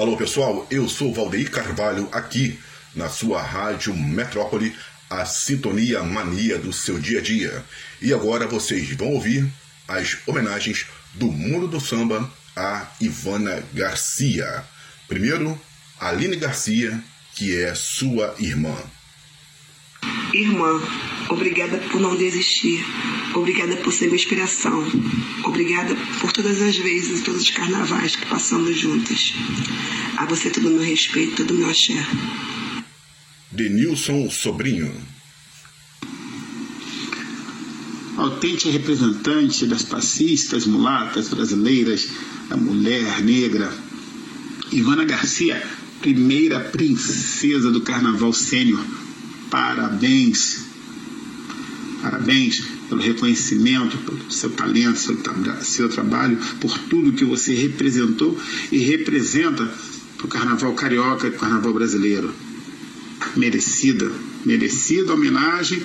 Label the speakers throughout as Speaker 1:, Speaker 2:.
Speaker 1: Alô pessoal, eu sou Valdeir Carvalho aqui na sua rádio Metrópole, a sintonia mania do seu dia a dia. E agora vocês vão ouvir as homenagens do mundo do samba a Ivana Garcia. Primeiro, Aline Garcia, que é sua irmã.
Speaker 2: Irmã, obrigada por não desistir. Obrigada por ser minha inspiração. Obrigada por todas as vezes, todos os carnavais que passamos juntas. A você todo o meu respeito, todo o meu axé.
Speaker 1: Denilson Sobrinho.
Speaker 3: Autêntica representante das passistas mulatas brasileiras, da mulher negra, Ivana Garcia, primeira princesa do carnaval sênior Parabéns. Parabéns pelo reconhecimento, pelo seu talento, seu, seu trabalho, por tudo que você representou e representa para o carnaval carioca e o carnaval brasileiro. Merecida, merecida homenagem,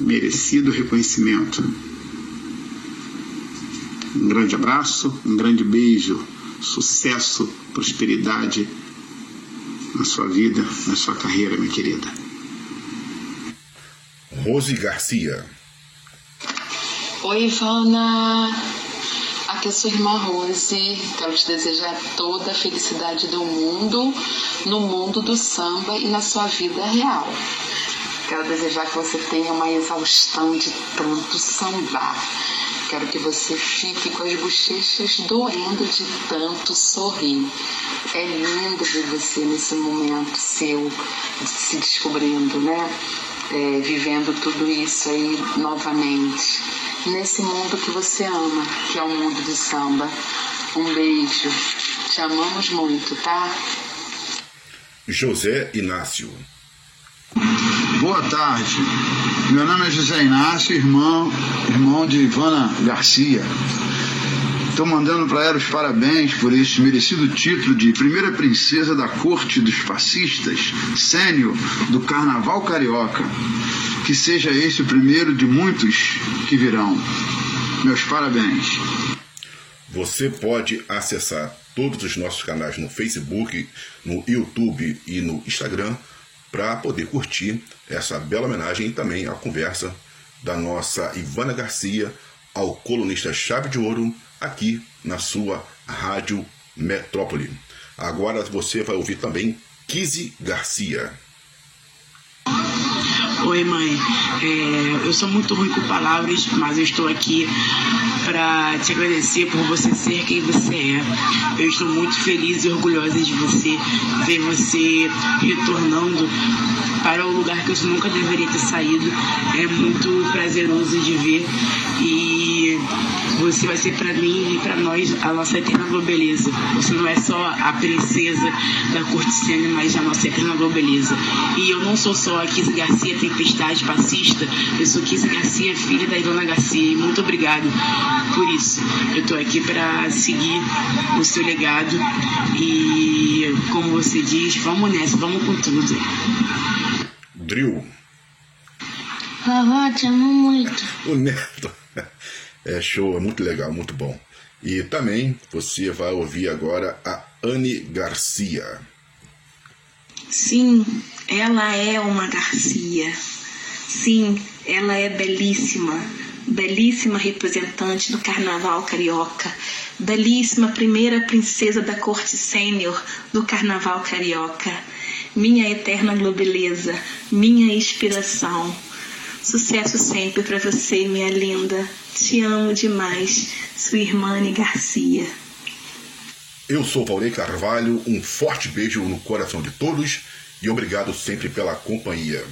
Speaker 3: merecido reconhecimento. Um grande abraço, um grande beijo, sucesso, prosperidade na sua vida, na sua carreira, minha querida.
Speaker 1: Rose Garcia.
Speaker 4: Oi, Ivana. Aqui é sua irmã Rose. Quero te desejar toda a felicidade do mundo, no mundo do samba e na sua vida real. Quero desejar que você tenha uma exaustão de tanto sambar. Quero que você fique com as bochechas doendo de tanto sorrir. É lindo ver você nesse momento seu, se descobrindo, né? É, vivendo tudo isso aí novamente, nesse mundo que você ama, que é o mundo do samba. Um beijo, te amamos muito, tá?
Speaker 1: José Inácio.
Speaker 5: Boa tarde. Meu nome é José Inácio, irmão, irmão de Ivana Garcia. Estou mandando para ela os parabéns por esse merecido título de primeira princesa da corte dos fascistas, sênior do Carnaval Carioca. Que seja esse o primeiro de muitos que virão. Meus parabéns.
Speaker 1: Você pode acessar todos os nossos canais no Facebook, no YouTube e no Instagram para poder curtir essa bela homenagem e também a conversa da nossa Ivana Garcia ao colunista Chave de Ouro aqui na sua Rádio Metrópole. Agora você vai ouvir também Kizzy Garcia.
Speaker 2: Oi, mãe. É, eu sou muito ruim com palavras, mas eu estou aqui para te agradecer por você ser quem você é. Eu estou muito feliz e orgulhosa de você, ver você retornando para o lugar que eu nunca deveria ter saído. É muito prazeroso de ver e você vai ser para mim e para nós a nossa eterna beleza. Você não é só a princesa da corticina, mas a nossa eterna beleza. E eu não sou só a Kiss Garcia Tempestade Passista, eu sou Kiss Garcia, filha da Ivana Garcia. E muito obrigado por isso. Eu estou aqui para seguir o seu legado e, como você diz, vamos nessa, vamos com tudo.
Speaker 1: Drill.
Speaker 6: Vovó, te amo muito.
Speaker 1: O Neto. É show, é muito legal, muito bom. E também você vai ouvir agora a Anne Garcia.
Speaker 2: Sim, ela é uma Garcia. Sim, ela é belíssima. Belíssima representante do carnaval carioca. Belíssima primeira princesa da corte sênior do carnaval carioca. Minha eterna globeleza, minha inspiração. Sucesso sempre para você, minha linda. Te amo demais, sua irmã Garcia.
Speaker 1: Eu sou Valdir Carvalho, um forte beijo no coração de todos e obrigado sempre pela companhia.